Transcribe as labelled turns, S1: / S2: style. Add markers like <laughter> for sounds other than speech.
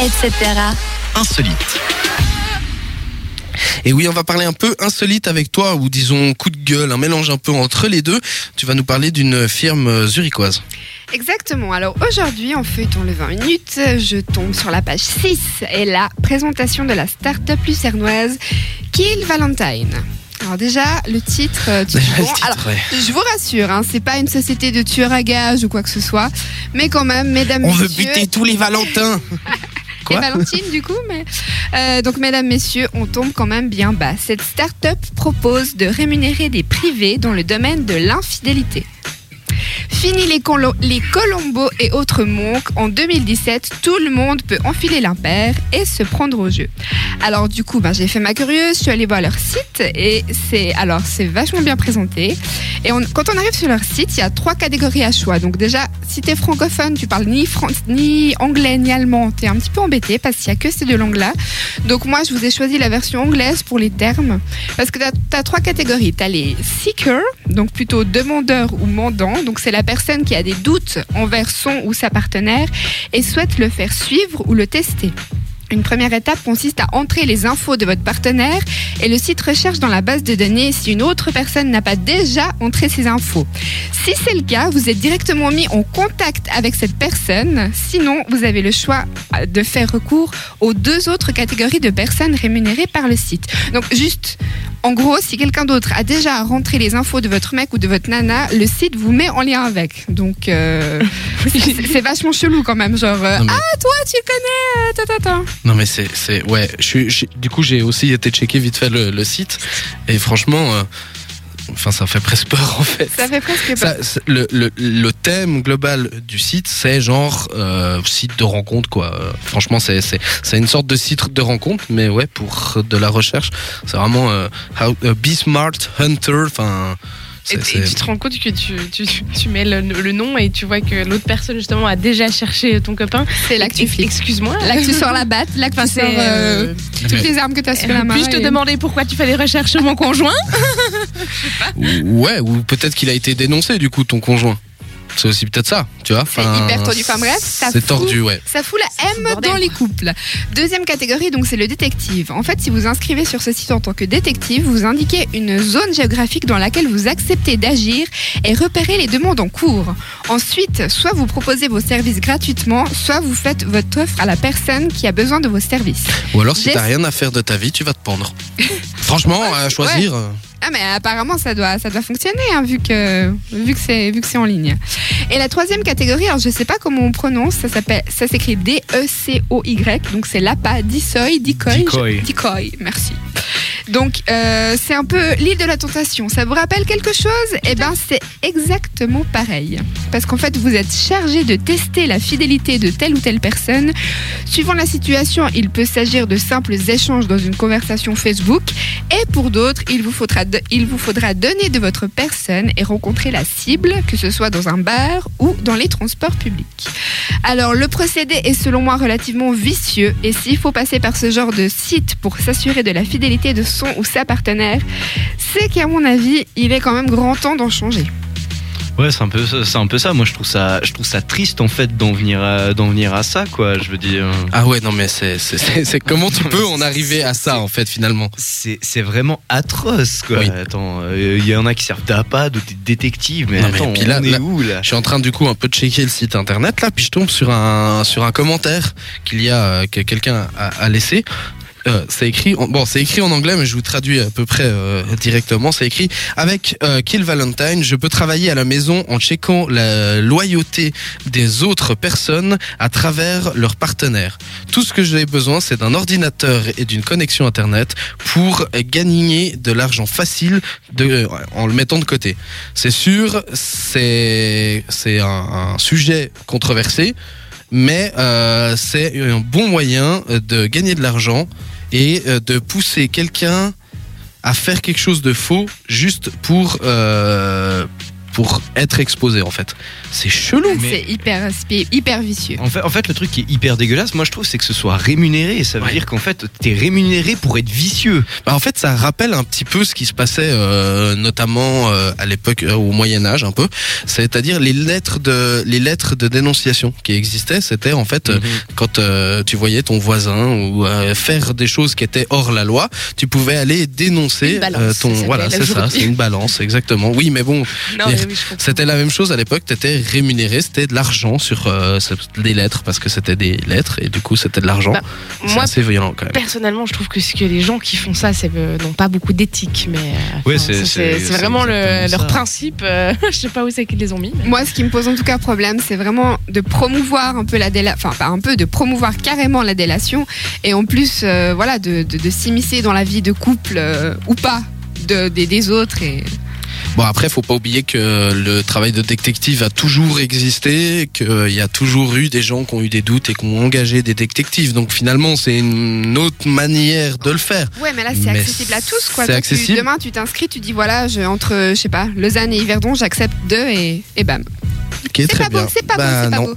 S1: etc.
S2: Insolite.
S3: Et oui, on va parler un peu insolite avec toi, ou disons coup de gueule, un mélange un peu entre les deux. Tu vas nous parler d'une firme zurichoise.
S4: Exactement. Alors aujourd'hui, en feuilleton le 20 minutes, je tombe sur la page 6 et la présentation de la start-up lucernoise Kill Valentine. Alors déjà, le titre, euh, tu-
S3: Déjà, le
S4: bon,
S3: titre,
S4: alors,
S3: ouais.
S4: je vous rassure, hein, c'est pas une société de tueurs à gages ou quoi que ce soit, mais quand même, mesdames,
S3: On veut
S4: messieurs,
S3: buter tous les Valentins. <laughs>
S4: et Valentine du coup, mais Euh, donc mesdames, messieurs, on tombe quand même bien bas. Cette start-up propose de rémunérer des privés dans le domaine de l'infidélité. Fini les, les Colombo et autres monks. En 2017, tout le monde peut enfiler l'impair et se prendre au jeu. Alors du coup, ben, j'ai fait ma curieuse, je suis allée voir leur site et c'est alors c'est vachement bien présenté. Et quand on arrive sur leur site, il y a trois catégories à choix. Donc déjà, si tu es francophone, tu parles ni, ni anglais ni allemand, tu es un petit peu embêté parce qu'il n'y a que ces deux langues-là. Donc moi, je vous ai choisi la version anglaise pour les termes. Parce que tu as, trois catégories. Tu as les seekers, donc plutôt demandeurs ou mandants. C'est la personne qui a des doutes envers son ou sa partenaire et souhaite le faire suivre ou le tester. Une première étape consiste à entrer les infos de votre partenaire et le site recherche dans la base de données si une autre personne n'a pas déjà entré ces infos. Si c'est le cas, vous êtes directement mis en contact avec cette personne. Sinon, vous avez le choix euh, de faire recours aux deux autres catégories de personnes rémunérées par le site. Donc juste, en gros, si quelqu'un d'autre a déjà rentré les infos de votre mec ou de votre nana, le site vous met en lien avec. Donc euh, <laughs> c'est vachement chelou quand même. Genre, euh,
S3: Non, mais-
S4: ah toi tu connais, euh, ta, ta, ta.
S3: Non mais c'est c'est ouais. Je suis j'ai- du coup j'ai aussi été checker vite fait le, le site et franchement, euh, enfin ça fait presque peur en fait.
S4: Ça fait presque peur.
S3: Ça, le, le, le thème global du site, c'est genre euh, site de rencontre quoi. Euh, franchement, c'est une sorte de site de rencontre, mais ouais pour de la recherche, c'est vraiment euh, how, euh, be smart hunter. Enfin,
S5: Et, tu te rends compte que tu, tu, tu mets le, le nom et tu vois que l'autre personne justement a déjà cherché ton copain.
S4: C'est là que tu flippes.
S5: Excuse-moi.
S4: Là que tu sors la batte, là que tu
S5: Enfin,
S4: sors
S5: c'est.
S4: euh,
S5: euh,
S4: toutes les armes que tu as sur la main.
S5: Puis-je te
S4: et-
S5: demander pourquoi tu fais des recherches sur mon conjoint?
S3: Ouais, ou peut-être qu'il a été dénoncé du coup ton conjoint. C'est aussi peut-être ça, tu vois.
S4: C'est hyper tordu. Enfin bref, ça
S3: c'est
S4: fout-
S3: tordu, ouais.
S4: Ça fout la M dans les couples. Deuxième catégorie, donc c'est le détective. En fait, si vous inscrivez sur ce site en tant que détective, vous indiquez une zone géographique dans laquelle vous acceptez d'agir et repérer les demandes en cours. Ensuite, soit vous proposez vos services gratuitement, soit vous faites votre offre à la personne qui a besoin de vos services.
S3: Ou alors si
S4: J'ai-
S3: t'as rien à faire de ta vie, tu vas te pendre. <laughs> Franchement, à choisir. euh,
S4: Ah mais apparemment ça doit ça doit fonctionner hein, vu que vu que c'est vu que c'est en ligne. Et la troisième catégorie, alors je sais pas comment on prononce, ça s'appelle ça s'écrit D E C O Y, donc c'est l'APA, Dissoy, Decoy.
S2: Decoy.
S4: Decoy, merci. Donc euh, c'est un peu l'île de la tentation. Ça vous rappelle quelque chose? Eh ben c'est exactement pareil. Parce qu'en fait vous êtes chargé de tester la fidélité de telle ou telle personne. Suivant la situation, il peut s'agir de simples échanges dans une conversation Facebook. Et pour d'autres, il il vous faudra donner de votre personne et rencontrer la cible, que ce soit dans un bar ou dans les transports publics. Alors le procédé est selon moi relativement vicieux et s'il faut passer par ce genre de site pour s'assurer de la fidélité de son ou sa partenaire, c'est qu'à mon avis, il est quand même grand temps d'en changer.
S2: Ouais, c'est un peu, ça- c'est un peu ça. Moi, je trouve ça, je trouve ça triste en fait d'en venir, à, d'en venir à ça, quoi. Je veux dire,
S3: Ah ouais, non mais c'est c'est- c'est c'est comment tu peux en arriver à ça en fait finalement?
S2: c'est, c'est vraiment atroce, quoi.
S3: Oui.
S2: Attends, il y en a qui servent d'appât, d'autres des détectives, mais
S3: Non, mais
S2: attends,
S3: puis là-
S2: on est
S3: là-
S2: où là?
S3: Je suis en train du coup un peu de checker le site internet là, puis je tombe sur un sur un commentaire qu'il y a euh, que quelqu'un a, a laissé. Euh, c'est écrit en, bon c'est écrit en anglais mais je vous traduis à peu près euh, directement. C'est écrit avec euh, Kill Valentine je peux travailler à la maison en checkant la loyauté des autres personnes à travers leurs partenaires tout ce que j'ai besoin c'est d'un ordinateur et d'une connexion internet pour gagner de l'argent facile de, en le mettant de côté. C'est sûr, c'est c'est un, un sujet controversé, mais euh, c'est un bon moyen de gagner de l'argent et euh, de pousser quelqu'un à faire quelque chose de faux juste pour euh, pour être exposé en fait. C'est chelou.
S2: Mais-
S4: C'est hyper, hyper vicieux.
S2: En fait, en fait, le truc qui est hyper dégueulasse, moi je trouve, c'est que ce soit rémunéré. Et ça veut
S3: Ouais.
S2: dire qu'en fait, t'es rémunéré pour être vicieux.
S3: Bah, en fait, ça rappelle un petit peu ce qui se passait euh, notamment euh, à l'époque euh, au Moyen Âge un peu. C'est-à-dire les lettres de les lettres de dénonciation qui existaient, c'était en fait euh,
S2: Mhm.
S3: quand euh, tu voyais ton voisin ou euh, faire des choses qui étaient hors la loi, tu pouvais aller dénoncer
S5: Une balance,
S3: euh, ton voilà, c'est ça, c'est une balance exactement. Oui, mais bon,
S5: Non, mais oui,
S3: c'était la même chose à l'époque, tu étais rémunéré, c'était de l'argent sur euh, des lettres parce que c'était des lettres et du coup, c'était de l'argent.
S5: Bah,
S3: c'est
S5: Moi,
S3: assez violent quand même.
S5: personnellement, je trouve que, ce que les gens qui font ça, c'est, euh, n'ont pas beaucoup d'éthique. Mais euh, enfin,
S2: c'est- c'est-
S5: c'est
S2: c'est
S5: vraiment le- leur principe. <laughs> je sais pas où c'est qu'ils les ont mis. mais-
S4: Moi, ce qui me pose en tout cas problème, c'est vraiment de promouvoir un peu la délation, enfin pas un peu, de promouvoir carrément la délation, et en plus, euh, voilà, de, de, de s'immiscer dans la vie de couple euh, ou pas de, des, des autres. Et...
S3: Bon après, faut pas oublier que le travail de détective a toujours existé, qu'il y a toujours eu des gens qui ont eu des doutes et qui ont engagé des détectives. Donc finalement, c'est une autre manière de le faire.
S4: Ouais, mais là, c'est accessible à tous, quoi.
S3: c'est
S4: tu-
S3: accessible.
S4: demain, tu t'inscris, tu dis voilà, je, entre, je sais pas, Lausanne et Yverdon, j'accepte deux, et, et bam.
S3: Ok,
S4: C'est
S3: très
S4: pas
S3: bien.
S4: beau, c'est pas
S3: Bah,
S4: beau, c'est pas beau.